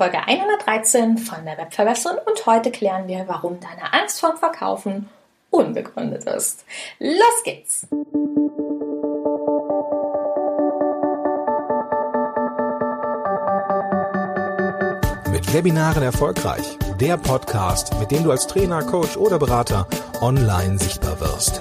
Folge 113 von der Webverbesserin und heute klären wir, warum deine Angst vorm Verkaufen unbegründet ist. Los geht's! Mit Webinaren erfolgreich. Der Podcast, mit dem du als Trainer, Coach oder Berater online sichtbar wirst.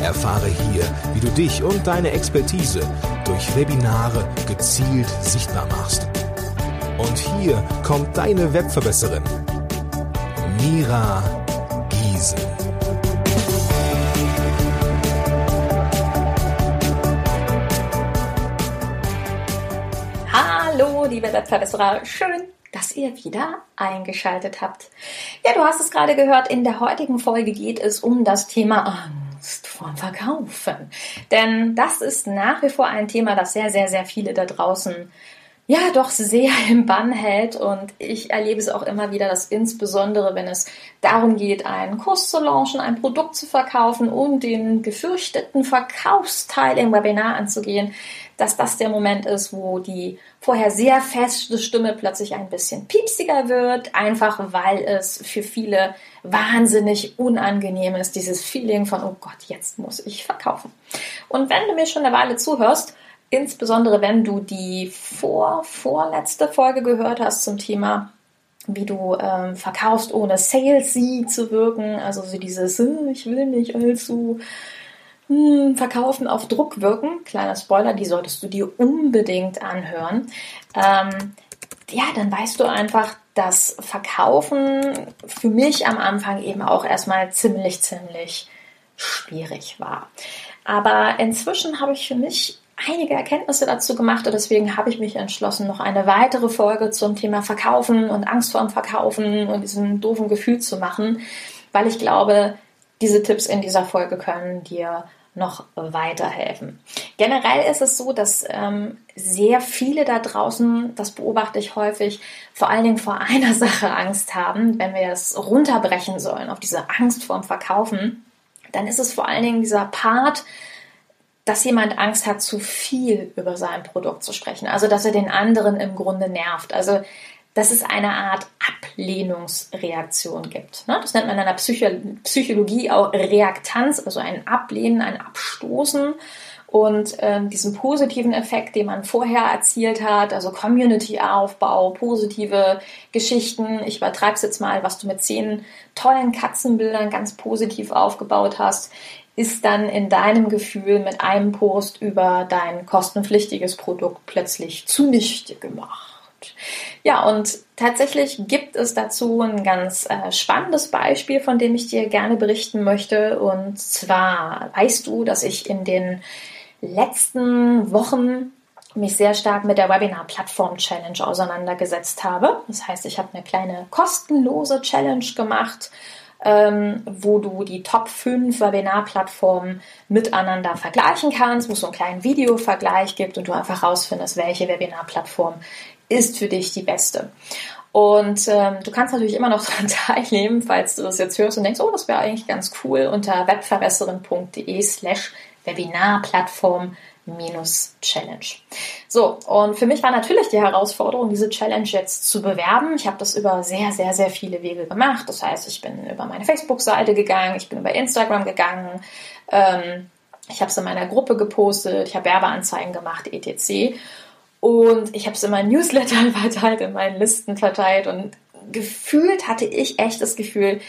Erfahre hier, wie du dich und deine Expertise durch Webinare gezielt sichtbar machst. Und hier kommt deine Webverbesserin, Mira Giesen. Hallo, liebe Webverbesserer, schön, dass ihr wieder eingeschaltet habt. Ja, du hast es gerade gehört, in der heutigen Folge geht es um das Thema Angst vorm Verkaufen. Denn das ist nach wie vor ein Thema, das sehr, sehr, sehr viele da draußen ja doch sehr im Bann hält und ich erlebe es auch immer wieder, dass insbesondere wenn es darum geht, einen Kurs zu launchen, ein Produkt zu verkaufen und den gefürchteten Verkaufsteil im Webinar anzugehen, dass das der Moment ist, wo die vorher sehr feste Stimme plötzlich ein bisschen piepsiger wird, einfach weil es für viele wahnsinnig unangenehm ist, dieses Feeling von, oh Gott, jetzt muss ich verkaufen. Und wenn du mir schon eine Weile zuhörst, insbesondere wenn du die vor, vorletzte Folge gehört hast zum Thema, wie du ähm, verkaufst, ohne salesy zu wirken, also so dieses, hm, ich will nicht allzu hm, verkaufen auf Druck wirken, kleiner Spoiler, die solltest du dir unbedingt anhören. Ähm, ja, dann weißt du einfach, dass Verkaufen für mich am Anfang eben auch erstmal ziemlich, ziemlich schwierig war. Aber inzwischen habe ich für mich einige Erkenntnisse dazu gemacht und deswegen habe ich mich entschlossen, noch eine weitere Folge zum Thema Verkaufen und Angst vor dem Verkaufen und diesem doofen Gefühl zu machen, weil ich glaube, diese Tipps in dieser Folge können dir noch weiterhelfen. Generell ist es so, dass ähm, sehr viele da draußen, das beobachte ich häufig, vor allen Dingen vor einer Sache Angst haben, wenn wir es runterbrechen sollen auf diese Angst vor dem Verkaufen, dann ist es vor allen Dingen dieser Part, dass jemand Angst hat, zu viel über sein Produkt zu sprechen. Also, dass er den anderen im Grunde nervt. Also, dass es eine Art Ablehnungsreaktion gibt. Ne? Das nennt man in der Psychologie auch Reaktanz, also ein Ablehnen, ein Abstoßen. Und ähm, diesen positiven Effekt, den man vorher erzielt hat, also Community-Aufbau, positive Geschichten, ich übertreibe es jetzt mal, was du mit zehn tollen Katzenbildern ganz positiv aufgebaut hast, ist dann in deinem Gefühl mit einem Post über dein kostenpflichtiges Produkt plötzlich zunichte gemacht. Ja, und tatsächlich gibt es dazu ein ganz äh, spannendes Beispiel, von dem ich dir gerne berichten möchte. Und zwar weißt du, dass ich in den letzten Wochen mich sehr stark mit der Webinar Plattform Challenge auseinandergesetzt habe. Das heißt, ich habe eine kleine kostenlose Challenge gemacht ähm, wo du die Top 5 Webinar-Plattformen miteinander vergleichen kannst, wo es so einen kleinen Videovergleich gibt und du einfach rausfindest, welche Webinar-Plattform ist für dich die beste. Und ähm, du kannst natürlich immer noch daran teilnehmen, falls du das jetzt hörst und denkst, oh, das wäre eigentlich ganz cool, unter webverbesserin.de slash Webinarplattform Challenge. So, und für mich war natürlich die Herausforderung, diese Challenge jetzt zu bewerben. Ich habe das über sehr, sehr, sehr viele Wege gemacht. Das heißt, ich bin über meine Facebook-Seite gegangen, ich bin über Instagram gegangen, ähm, ich habe es in meiner Gruppe gepostet, ich habe Werbeanzeigen gemacht, etc. Und ich habe es in meinen Newsletter verteilt, in meinen Listen verteilt und gefühlt hatte ich echt das Gefühl,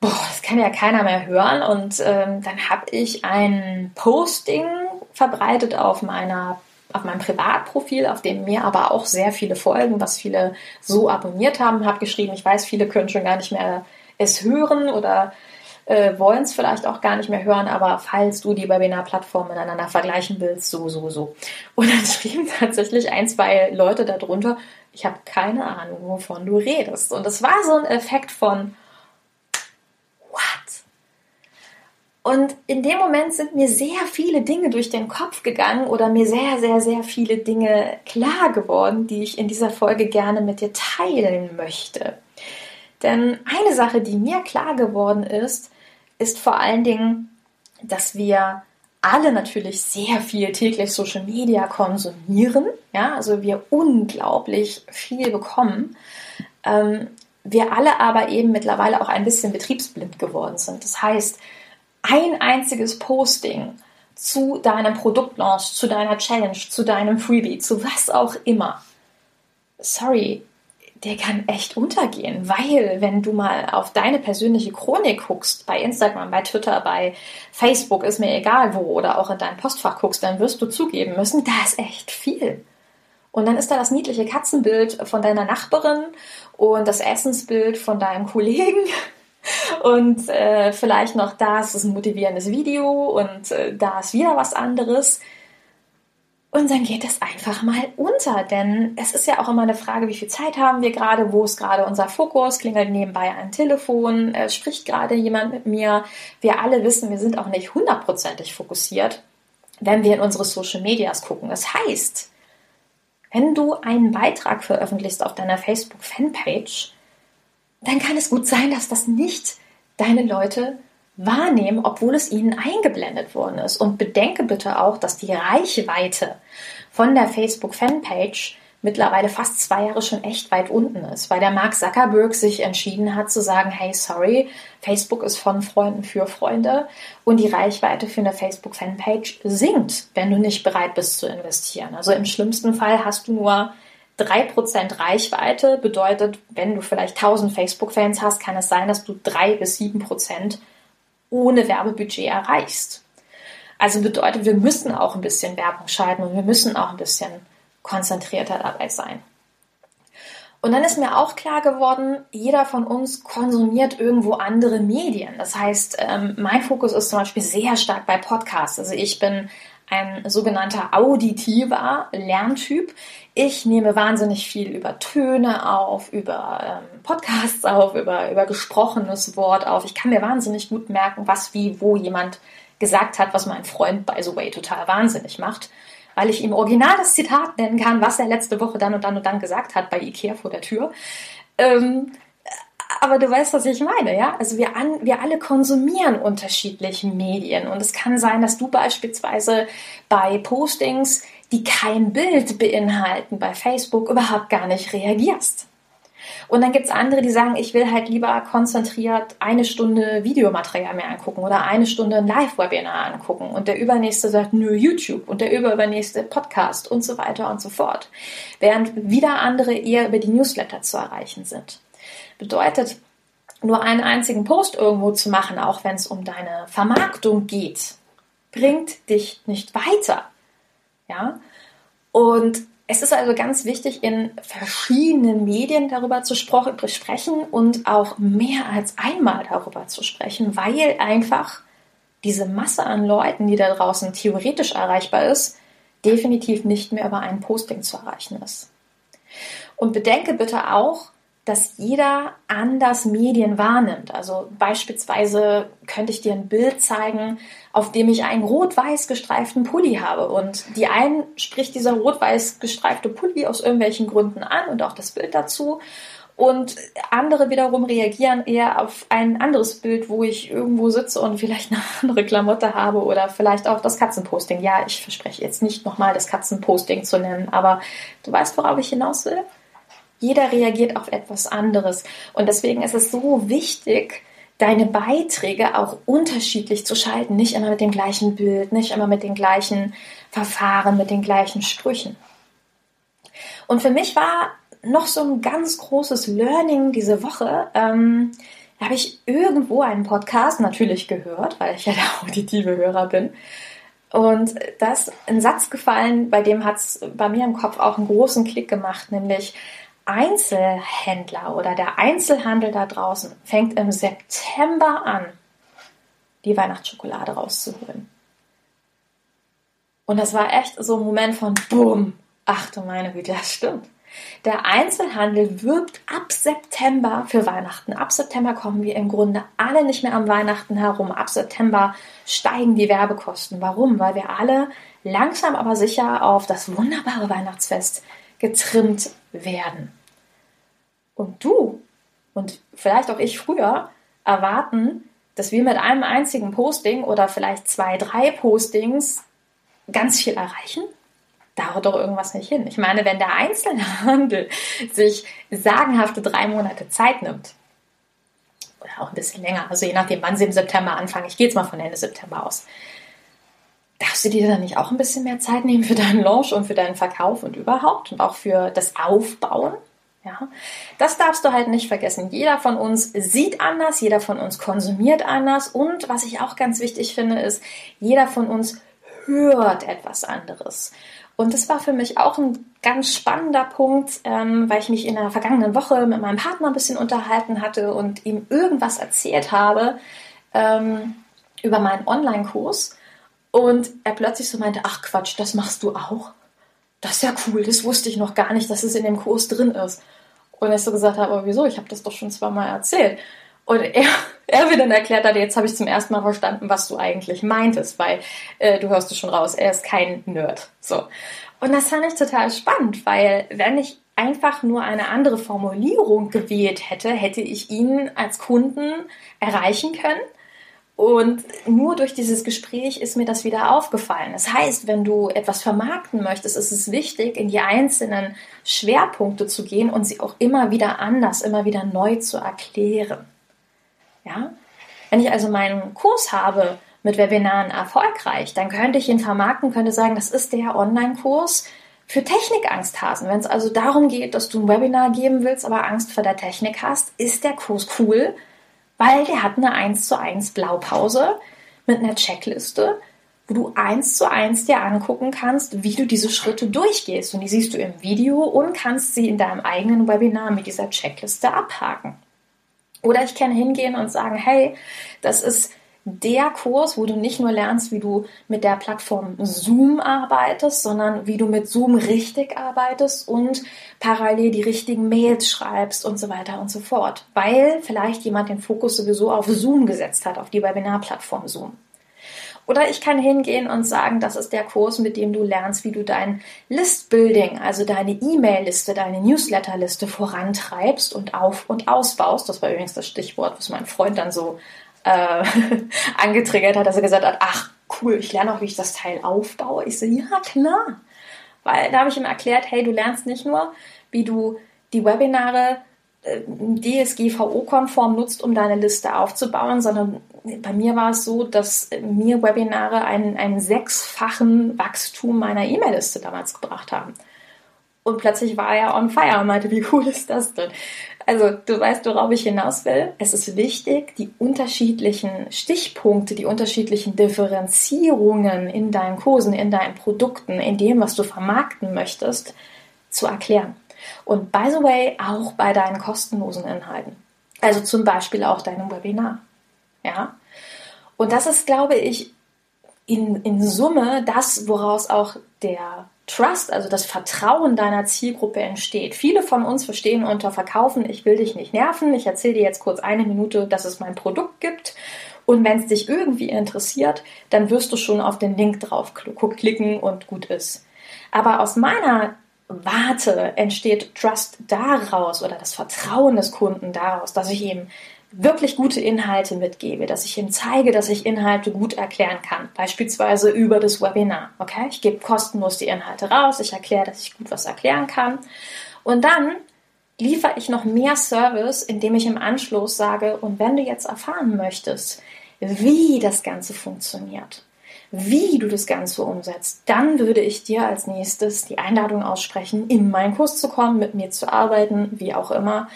boah, das kann ja keiner mehr hören. Und ähm, dann habe ich ein Posting verbreitet auf meiner auf meinem Privatprofil, auf dem mir aber auch sehr viele folgen, was viele so abonniert haben, habe geschrieben, ich weiß, viele können schon gar nicht mehr es hören oder äh, wollen es vielleicht auch gar nicht mehr hören, aber falls du die Webinar-Plattformen miteinander vergleichen willst, so, so, so. Und dann schrieben tatsächlich ein, zwei Leute darunter, ich habe keine Ahnung, wovon du redest. Und es war so ein Effekt von, Und in dem Moment sind mir sehr viele Dinge durch den Kopf gegangen oder mir sehr, sehr, sehr viele Dinge klar geworden, die ich in dieser Folge gerne mit dir teilen möchte. Denn eine Sache, die mir klar geworden ist, ist vor allen Dingen, dass wir alle natürlich sehr viel täglich Social Media konsumieren, ja, also wir unglaublich viel bekommen. Ähm, wir alle aber eben mittlerweile auch ein bisschen betriebsblind geworden sind. Das heißt, ein einziges Posting zu deinem Produktlaunch, zu deiner Challenge, zu deinem Freebie, zu was auch immer. Sorry, der kann echt untergehen, weil wenn du mal auf deine persönliche Chronik guckst, bei Instagram, bei Twitter, bei Facebook, ist mir egal wo, oder auch in dein Postfach guckst, dann wirst du zugeben müssen, da ist echt viel. Und dann ist da das niedliche Katzenbild von deiner Nachbarin und das Essensbild von deinem Kollegen und äh, vielleicht noch da ist ein motivierendes Video und äh, da ist wieder was anderes. Und dann geht es einfach mal unter, denn es ist ja auch immer eine Frage, wie viel Zeit haben wir gerade, wo ist gerade unser Fokus, klingelt nebenbei ein Telefon, äh, spricht gerade jemand mit mir. Wir alle wissen, wir sind auch nicht hundertprozentig fokussiert, wenn wir in unsere Social Medias gucken. Das heißt, wenn du einen Beitrag veröffentlichst auf deiner Facebook-Fanpage, dann kann es gut sein, dass das nicht deine Leute wahrnehmen, obwohl es ihnen eingeblendet worden ist. Und bedenke bitte auch, dass die Reichweite von der Facebook-Fanpage mittlerweile fast zwei Jahre schon echt weit unten ist, weil der Mark Zuckerberg sich entschieden hat zu sagen, hey, sorry, Facebook ist von Freunden für Freunde und die Reichweite für eine Facebook-Fanpage sinkt, wenn du nicht bereit bist zu investieren. Also im schlimmsten Fall hast du nur 3% Reichweite, bedeutet, wenn du vielleicht 1000 Facebook-Fans hast, kann es sein, dass du 3 bis 7% ohne Werbebudget erreichst. Also bedeutet, wir müssen auch ein bisschen Werbung schalten und wir müssen auch ein bisschen konzentrierter dabei sein. Und dann ist mir auch klar geworden, jeder von uns konsumiert irgendwo andere Medien. Das heißt, ähm, mein Fokus ist zum Beispiel sehr stark bei Podcasts. Also ich bin ein sogenannter auditiver Lerntyp. Ich nehme wahnsinnig viel über Töne auf, über ähm, Podcasts auf, über, über gesprochenes Wort auf. Ich kann mir wahnsinnig gut merken, was wie wo jemand gesagt hat, was mein Freund, by the way, total wahnsinnig macht, weil ich ihm original das Zitat nennen kann, was er letzte Woche dann und dann und dann gesagt hat bei Ikea vor der Tür. Ähm, aber du weißt, was ich meine, ja? Also wir, an, wir alle konsumieren unterschiedliche Medien und es kann sein, dass du beispielsweise bei Postings, die kein Bild beinhalten, bei Facebook überhaupt gar nicht reagierst. Und dann gibt es andere, die sagen, ich will halt lieber konzentriert eine Stunde Videomaterial mehr angucken oder eine Stunde ein Live-Webinar angucken. Und der übernächste sagt, nö, YouTube und der überübernächste Podcast und so weiter und so fort. Während wieder andere eher über die Newsletter zu erreichen sind. Bedeutet, nur einen einzigen Post irgendwo zu machen, auch wenn es um deine Vermarktung geht, bringt dich nicht weiter. Ja? Und es ist also ganz wichtig, in verschiedenen Medien darüber zu sprechen und auch mehr als einmal darüber zu sprechen, weil einfach diese Masse an Leuten, die da draußen theoretisch erreichbar ist, definitiv nicht mehr über ein Posting zu erreichen ist. Und bedenke bitte auch, dass jeder anders Medien wahrnimmt. Also beispielsweise könnte ich dir ein Bild zeigen, auf dem ich einen rot-weiß gestreiften Pulli habe. Und die einen spricht dieser rot-weiß gestreifte Pulli aus irgendwelchen Gründen an und auch das Bild dazu. Und andere wiederum reagieren eher auf ein anderes Bild, wo ich irgendwo sitze und vielleicht eine andere Klamotte habe oder vielleicht auch das Katzenposting. Ja, ich verspreche jetzt nicht nochmal das Katzenposting zu nennen, aber du weißt, worauf ich hinaus will? Jeder reagiert auf etwas anderes. Und deswegen ist es so wichtig, deine Beiträge auch unterschiedlich zu schalten. Nicht immer mit dem gleichen Bild, nicht immer mit den gleichen Verfahren, mit den gleichen Sprüchen. Und für mich war noch so ein ganz großes Learning diese Woche. Ähm, da habe ich irgendwo einen Podcast natürlich gehört, weil ich ja der auditive Hörer bin. Und da ist ein Satz gefallen, bei dem hat es bei mir im Kopf auch einen großen Klick gemacht, nämlich Einzelhändler oder der Einzelhandel da draußen fängt im September an, die Weihnachtsschokolade rauszuholen. Und das war echt so ein Moment von Bumm. Ach du meine Güte, das stimmt. Der Einzelhandel wirbt ab September für Weihnachten. Ab September kommen wir im Grunde alle nicht mehr am Weihnachten herum. Ab September steigen die Werbekosten. Warum? Weil wir alle langsam aber sicher auf das wunderbare Weihnachtsfest getrimmt werden. Und du und vielleicht auch ich früher erwarten, dass wir mit einem einzigen Posting oder vielleicht zwei, drei Postings ganz viel erreichen? Da haut doch irgendwas nicht hin. Ich meine, wenn der Einzelhandel sich sagenhafte drei Monate Zeit nimmt, oder auch ein bisschen länger, also je nachdem, wann sie im September anfangen, ich gehe jetzt mal von Ende September aus, darfst du dir dann nicht auch ein bisschen mehr Zeit nehmen für deinen Launch und für deinen Verkauf und überhaupt und auch für das Aufbauen? Ja, das darfst du halt nicht vergessen. Jeder von uns sieht anders, jeder von uns konsumiert anders und was ich auch ganz wichtig finde, ist, jeder von uns hört etwas anderes. Und das war für mich auch ein ganz spannender Punkt, ähm, weil ich mich in der vergangenen Woche mit meinem Partner ein bisschen unterhalten hatte und ihm irgendwas erzählt habe ähm, über meinen Online-Kurs. Und er plötzlich so meinte, ach Quatsch, das machst du auch? Das ist ja cool, das wusste ich noch gar nicht, dass es in dem Kurs drin ist. Und ich so gesagt habe, aber wieso, ich habe das doch schon zweimal erzählt. Und er, er mir dann erklärt hat, jetzt habe ich zum ersten Mal verstanden, was du eigentlich meintest, weil äh, du hörst es schon raus, er ist kein Nerd. So. Und das fand ich total spannend, weil wenn ich einfach nur eine andere Formulierung gewählt hätte, hätte ich ihn als Kunden erreichen können. Und nur durch dieses Gespräch ist mir das wieder aufgefallen. Das heißt, wenn du etwas vermarkten möchtest, ist es wichtig, in die einzelnen Schwerpunkte zu gehen und sie auch immer wieder anders, immer wieder neu zu erklären. Ja? Wenn ich also meinen Kurs habe mit Webinaren erfolgreich, dann könnte ich ihn vermarkten, könnte sagen, das ist der Online-Kurs für Technikangsthasen. Wenn es also darum geht, dass du ein Webinar geben willst, aber Angst vor der Technik hast, ist der Kurs cool, weil der hat eine 1 zu 1 Blaupause mit einer Checkliste, wo du eins zu eins dir angucken kannst, wie du diese Schritte durchgehst. Und die siehst du im Video und kannst sie in deinem eigenen Webinar mit dieser Checkliste abhaken. Oder ich kann hingehen und sagen, hey, das ist der Kurs, wo du nicht nur lernst, wie du mit der Plattform Zoom arbeitest, sondern wie du mit Zoom richtig arbeitest und parallel die richtigen Mails schreibst und so weiter und so fort. Weil vielleicht jemand den Fokus sowieso auf Zoom gesetzt hat, auf die Webinarplattform Zoom. Oder ich kann hingehen und sagen, das ist der Kurs, mit dem du lernst, wie du dein Listbuilding, also deine E-Mail-Liste, deine Newsletter-Liste vorantreibst und auf- und ausbaust. Das war übrigens das Stichwort, was mein Freund dann so äh, angetriggert hat, dass er gesagt hat, ach cool, ich lerne auch, wie ich das Teil aufbaue. Ich so, ja klar. Weil da habe ich ihm erklärt, hey, du lernst nicht nur, wie du die Webinare äh, DSGVO-konform nutzt, um deine Liste aufzubauen, sondern bei mir war es so, dass mir Webinare einen, einen sechsfachen Wachstum meiner E-Mail-Liste damals gebracht haben. Und plötzlich war er on fire und meinte, wie cool ist das denn? Also du weißt, worauf ich hinaus will. Es ist wichtig, die unterschiedlichen Stichpunkte, die unterschiedlichen Differenzierungen in deinen Kursen, in deinen Produkten, in dem, was du vermarkten möchtest, zu erklären. Und by the way, auch bei deinen kostenlosen Inhalten. Also zum Beispiel auch deinem Webinar. Ja. Und das ist, glaube ich, in, in Summe das, woraus auch der Trust, also das Vertrauen deiner Zielgruppe entsteht. Viele von uns verstehen unter Verkaufen, ich will dich nicht nerven, ich erzähle dir jetzt kurz eine Minute, dass es mein Produkt gibt. Und wenn es dich irgendwie interessiert, dann wirst du schon auf den Link drauf klicken und gut ist. Aber aus meiner Warte entsteht Trust daraus oder das Vertrauen des Kunden daraus, dass ich ihm wirklich gute Inhalte mitgebe, dass ich ihm zeige, dass ich Inhalte gut erklären kann, beispielsweise über das Webinar. Okay, ich gebe kostenlos die Inhalte raus, ich erkläre, dass ich gut was erklären kann und dann liefere ich noch mehr Service, indem ich im Anschluss sage, und wenn du jetzt erfahren möchtest, wie das Ganze funktioniert, wie du das Ganze umsetzt, dann würde ich dir als nächstes die Einladung aussprechen, in meinen Kurs zu kommen, mit mir zu arbeiten, wie auch immer.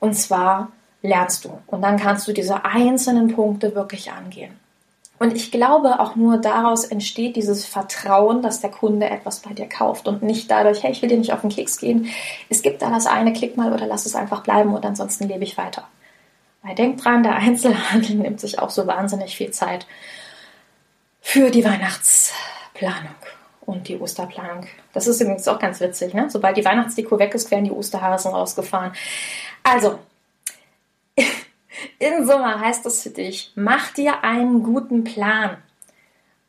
Und zwar lernst du. Und dann kannst du diese einzelnen Punkte wirklich angehen. Und ich glaube, auch nur daraus entsteht dieses Vertrauen, dass der Kunde etwas bei dir kauft und nicht dadurch, hey, ich will dir nicht auf den Keks gehen. Es gibt da das eine, klick mal oder lass es einfach bleiben und ansonsten lebe ich weiter. Weil denk dran, der Einzelhandel nimmt sich auch so wahnsinnig viel Zeit für die Weihnachtsplanung und die Osterplanung. Das ist übrigens auch ganz witzig, ne? Sobald die Weihnachtsdeko weg ist, werden die Osterhasen rausgefahren. Also, in Summe heißt das für dich, mach dir einen guten Plan.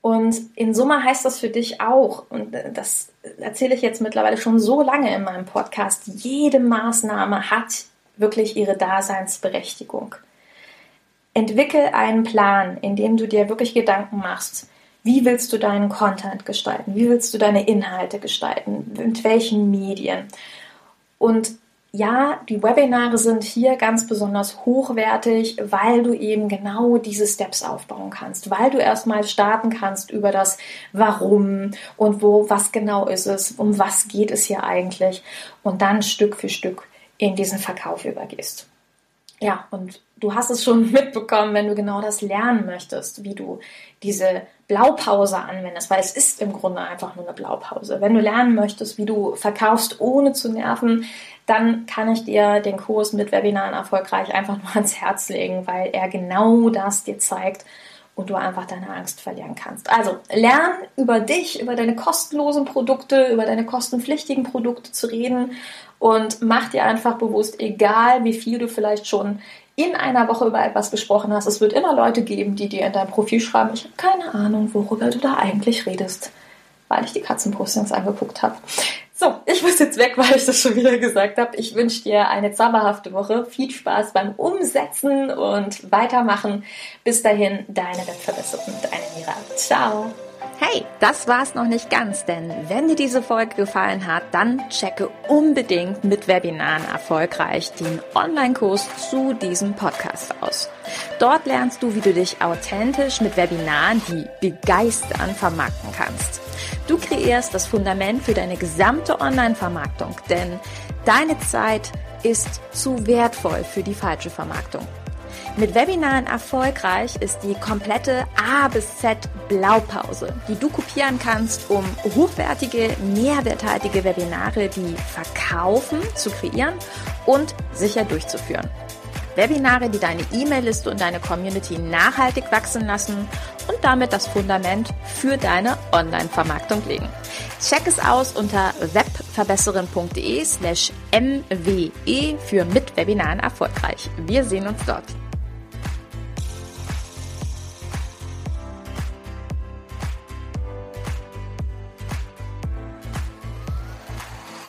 Und in Summe heißt das für dich auch, und das erzähle ich jetzt mittlerweile schon so lange in meinem Podcast, jede Maßnahme hat wirklich ihre Daseinsberechtigung. entwickel einen Plan, in dem du dir wirklich Gedanken machst. Wie willst du deinen Content gestalten? Wie willst du deine Inhalte gestalten? Mit welchen Medien? Und ja, die Webinare sind hier ganz besonders hochwertig, weil du eben genau diese Steps aufbauen kannst, weil du erstmal starten kannst über das Warum und wo, was genau ist es, um was geht es hier eigentlich und dann Stück für Stück in diesen Verkauf übergehst. Ja, und du hast es schon mitbekommen, wenn du genau das lernen möchtest, wie du diese Blaupause anwendest, weil es ist im Grunde einfach nur eine Blaupause. Wenn du lernen möchtest, wie du verkaufst, ohne zu nerven, dann kann ich dir den Kurs mit Webinaren erfolgreich einfach nur ans Herz legen, weil er genau das dir zeigt und du einfach deine Angst verlieren kannst. Also lern über dich, über deine kostenlosen Produkte, über deine kostenpflichtigen Produkte zu reden und mach dir einfach bewusst, egal wie viel du vielleicht schon in einer Woche über etwas gesprochen hast, es wird immer Leute geben, die dir in dein Profil schreiben, ich habe keine Ahnung, worüber du da eigentlich redest, weil ich die Katzenpostings angeguckt habe. So, ich muss jetzt weg, weil ich das schon wieder gesagt habe. Ich wünsche dir eine zauberhafte Woche. Viel Spaß beim Umsetzen und Weitermachen. Bis dahin, deine Webverbesserung, deine Mira. Ciao. Hey, das war's noch nicht ganz, denn wenn dir diese Folge gefallen hat, dann checke unbedingt mit Webinaren erfolgreich den Online-Kurs zu diesem Podcast aus. Dort lernst du, wie du dich authentisch mit Webinaren, die begeistern, vermarkten kannst. Du kreierst das Fundament für deine gesamte Online-Vermarktung, denn deine Zeit ist zu wertvoll für die falsche Vermarktung. Mit Webinaren erfolgreich ist die komplette A bis Z Blaupause, die du kopieren kannst, um hochwertige, mehrwerthaltige Webinare, die verkaufen, zu kreieren und sicher durchzuführen. Webinare, die deine E-Mail-Liste und deine Community nachhaltig wachsen lassen und damit das Fundament für deine Online-Vermarktung legen. Check es aus unter webverbesserin.de slash mwe für mit Webinaren erfolgreich. Wir sehen uns dort.